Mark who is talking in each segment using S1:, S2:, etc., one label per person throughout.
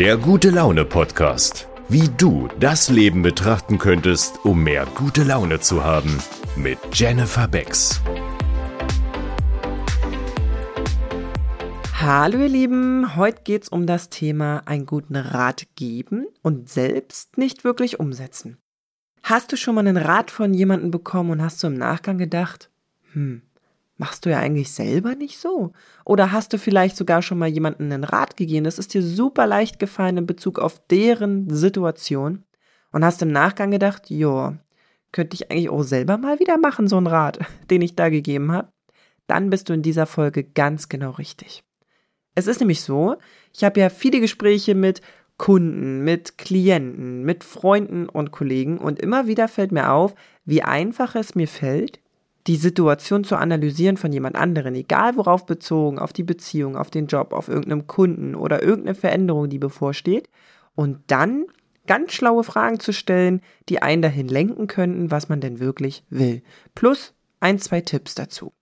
S1: Der gute Laune Podcast. Wie du das Leben betrachten könntest, um mehr gute Laune zu haben. Mit Jennifer Becks.
S2: Hallo ihr Lieben, heute geht es um das Thema einen guten Rat geben und selbst nicht wirklich umsetzen. Hast du schon mal einen Rat von jemandem bekommen und hast du im Nachgang gedacht, hm, machst du ja eigentlich selber nicht so? Oder hast du vielleicht sogar schon mal jemandem einen Rat gegeben, das ist dir super leicht gefallen in Bezug auf deren Situation und hast im Nachgang gedacht, joa, könnte ich eigentlich auch selber mal wieder machen, so einen Rat, den ich da gegeben habe? Dann bist du in dieser Folge ganz genau richtig. Es ist nämlich so, ich habe ja viele Gespräche mit Kunden, mit Klienten, mit Freunden und Kollegen und immer wieder fällt mir auf, wie einfach es mir fällt, die Situation zu analysieren von jemand anderen, egal worauf bezogen, auf die Beziehung, auf den Job, auf irgendeinem Kunden oder irgendeine Veränderung, die bevorsteht, und dann ganz schlaue Fragen zu stellen, die einen dahin lenken könnten, was man denn wirklich will. Plus ein, zwei Tipps dazu.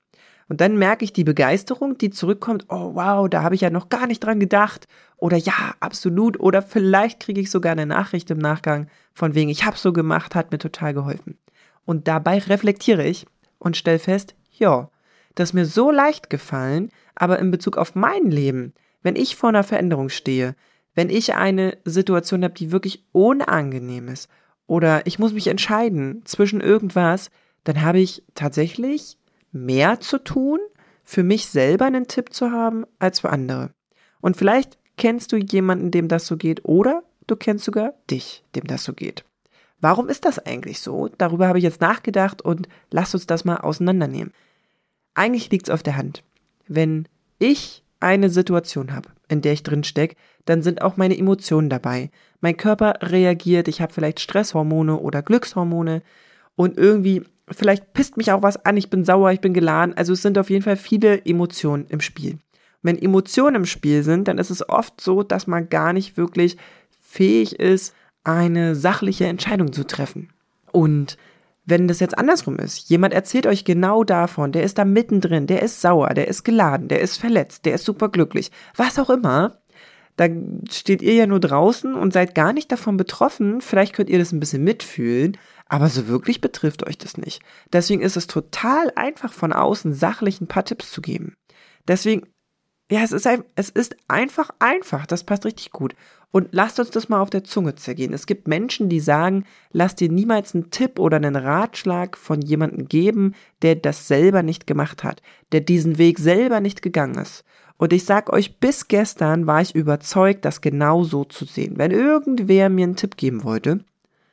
S2: Und dann merke ich die Begeisterung, die zurückkommt, oh wow, da habe ich ja noch gar nicht dran gedacht. Oder ja, absolut. Oder vielleicht kriege ich sogar eine Nachricht im Nachgang von wegen, ich habe so gemacht, hat mir total geholfen. Und dabei reflektiere ich und stelle fest, ja, das ist mir so leicht gefallen, aber in Bezug auf mein Leben, wenn ich vor einer Veränderung stehe, wenn ich eine Situation habe, die wirklich unangenehm ist, oder ich muss mich entscheiden zwischen irgendwas, dann habe ich tatsächlich mehr zu tun, für mich selber einen Tipp zu haben, als für andere. Und vielleicht kennst du jemanden, dem das so geht, oder du kennst sogar dich, dem das so geht. Warum ist das eigentlich so? Darüber habe ich jetzt nachgedacht und lass uns das mal auseinandernehmen. Eigentlich liegt es auf der Hand. Wenn ich eine Situation habe, in der ich drin stecke, dann sind auch meine Emotionen dabei. Mein Körper reagiert, ich habe vielleicht Stresshormone oder Glückshormone und irgendwie vielleicht pisst mich auch was an, ich bin sauer, ich bin geladen. Also es sind auf jeden Fall viele Emotionen im Spiel. Wenn Emotionen im Spiel sind, dann ist es oft so, dass man gar nicht wirklich fähig ist, eine sachliche Entscheidung zu treffen. Und wenn das jetzt andersrum ist, jemand erzählt euch genau davon, der ist da mittendrin, der ist sauer, der ist geladen, der ist verletzt, der ist superglücklich, was auch immer, da steht ihr ja nur draußen und seid gar nicht davon betroffen, vielleicht könnt ihr das ein bisschen mitfühlen, aber so wirklich betrifft euch das nicht. Deswegen ist es total einfach von außen sachlich ein paar Tipps zu geben. Deswegen, ja, es ist, ein, es ist einfach einfach. Das passt richtig gut. Und lasst uns das mal auf der Zunge zergehen. Es gibt Menschen, die sagen, lass dir niemals einen Tipp oder einen Ratschlag von jemandem geben, der das selber nicht gemacht hat, der diesen Weg selber nicht gegangen ist. Und ich sag euch, bis gestern war ich überzeugt, das genau so zu sehen. Wenn irgendwer mir einen Tipp geben wollte,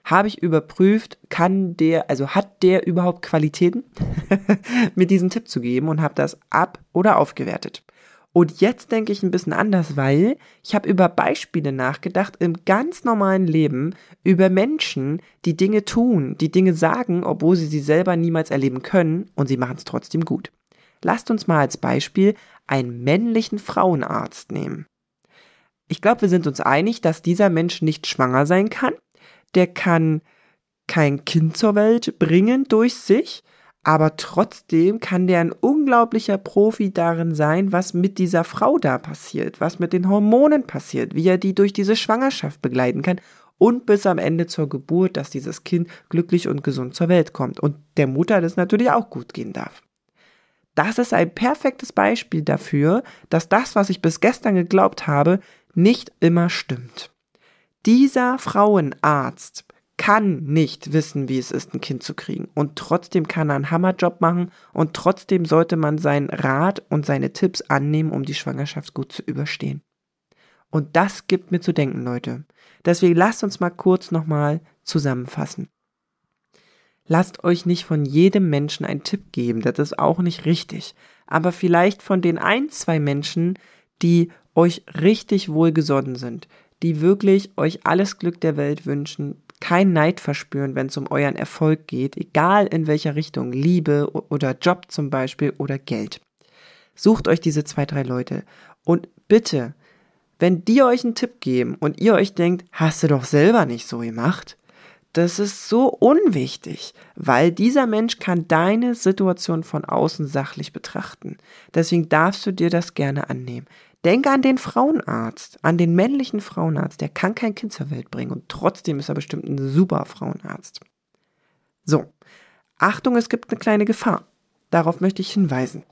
S2: habe ich überprüft, kann der, also hat der überhaupt Qualitäten, mir diesen Tipp zu geben und habe das ab oder aufgewertet. Und jetzt denke ich ein bisschen anders, weil ich habe über Beispiele nachgedacht im ganz normalen Leben, über Menschen, die Dinge tun, die Dinge sagen, obwohl sie sie selber niemals erleben können und sie machen es trotzdem gut. Lasst uns mal als Beispiel einen männlichen Frauenarzt nehmen. Ich glaube, wir sind uns einig, dass dieser Mensch nicht schwanger sein kann der kann kein Kind zur Welt bringen durch sich, aber trotzdem kann der ein unglaublicher Profi darin sein, was mit dieser Frau da passiert, was mit den Hormonen passiert, wie er die durch diese Schwangerschaft begleiten kann und bis am Ende zur Geburt, dass dieses Kind glücklich und gesund zur Welt kommt und der Mutter das natürlich auch gut gehen darf. Das ist ein perfektes Beispiel dafür, dass das, was ich bis gestern geglaubt habe, nicht immer stimmt. Dieser Frauenarzt kann nicht wissen, wie es ist, ein Kind zu kriegen. Und trotzdem kann er einen Hammerjob machen und trotzdem sollte man seinen Rat und seine Tipps annehmen, um die Schwangerschaft gut zu überstehen. Und das gibt mir zu denken, Leute. Deswegen lasst uns mal kurz nochmal zusammenfassen. Lasst euch nicht von jedem Menschen einen Tipp geben, das ist auch nicht richtig. Aber vielleicht von den ein, zwei Menschen, die euch richtig wohlgesonnen sind, die wirklich euch alles Glück der Welt wünschen, kein Neid verspüren, wenn es um euren Erfolg geht, egal in welcher Richtung, Liebe oder Job zum Beispiel oder Geld. Sucht euch diese zwei, drei Leute und bitte, wenn die euch einen Tipp geben und ihr euch denkt, hast du doch selber nicht so gemacht, das ist so unwichtig, weil dieser Mensch kann deine Situation von außen sachlich betrachten. Deswegen darfst du dir das gerne annehmen. Denke an den Frauenarzt, an den männlichen Frauenarzt, der kann kein Kind zur Welt bringen und trotzdem ist er bestimmt ein super Frauenarzt. So, Achtung, es gibt eine kleine Gefahr. Darauf möchte ich hinweisen.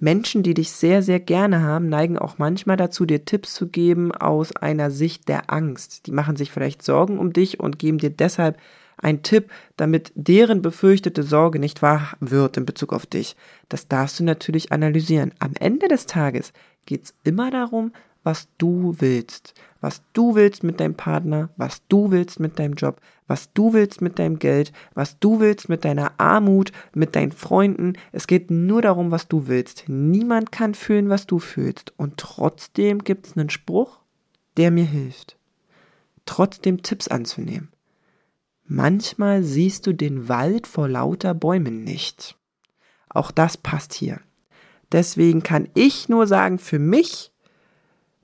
S2: Menschen, die dich sehr, sehr gerne haben, neigen auch manchmal dazu, dir Tipps zu geben aus einer Sicht der Angst. Die machen sich vielleicht Sorgen um dich und geben dir deshalb einen Tipp, damit deren befürchtete Sorge nicht wahr wird in Bezug auf dich. Das darfst du natürlich analysieren. Am Ende des Tages geht es immer darum, was du willst. Was du willst mit deinem Partner, was du willst mit deinem Job, was du willst mit deinem Geld, was du willst mit deiner Armut, mit deinen Freunden. Es geht nur darum, was du willst. Niemand kann fühlen, was du fühlst. Und trotzdem gibt es einen Spruch, der mir hilft. Trotzdem Tipps anzunehmen. Manchmal siehst du den Wald vor lauter Bäumen nicht. Auch das passt hier. Deswegen kann ich nur sagen, für mich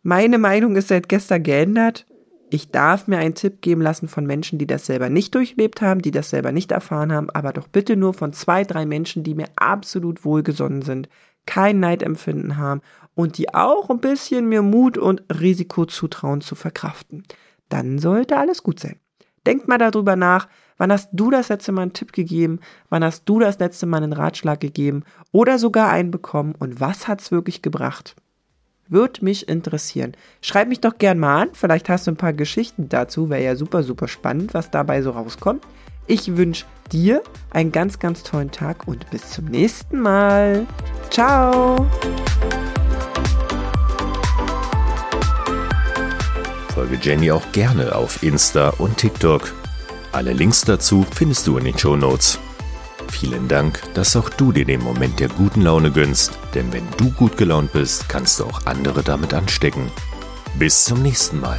S2: meine Meinung ist seit gestern geändert. Ich darf mir einen Tipp geben lassen von Menschen, die das selber nicht durchlebt haben, die das selber nicht erfahren haben, aber doch bitte nur von zwei, drei Menschen, die mir absolut wohlgesonnen sind, kein Neidempfinden haben und die auch ein bisschen mir Mut und Risiko zutrauen zu verkraften. Dann sollte alles gut sein. Denkt mal darüber nach, wann hast du das letzte Mal einen Tipp gegeben, wann hast du das letzte Mal einen Ratschlag gegeben oder sogar einen bekommen und was hat's wirklich gebracht? Würde mich interessieren. Schreib mich doch gern mal an. Vielleicht hast du ein paar Geschichten dazu. Wäre ja super, super spannend, was dabei so rauskommt. Ich wünsche dir einen ganz, ganz tollen Tag und bis zum nächsten Mal. Ciao.
S1: Folge Jenny auch gerne auf Insta und TikTok. Alle Links dazu findest du in den Show Notes. Vielen Dank, dass auch du dir den Moment der guten Laune gönnst, denn wenn du gut gelaunt bist, kannst du auch andere damit anstecken. Bis zum nächsten Mal.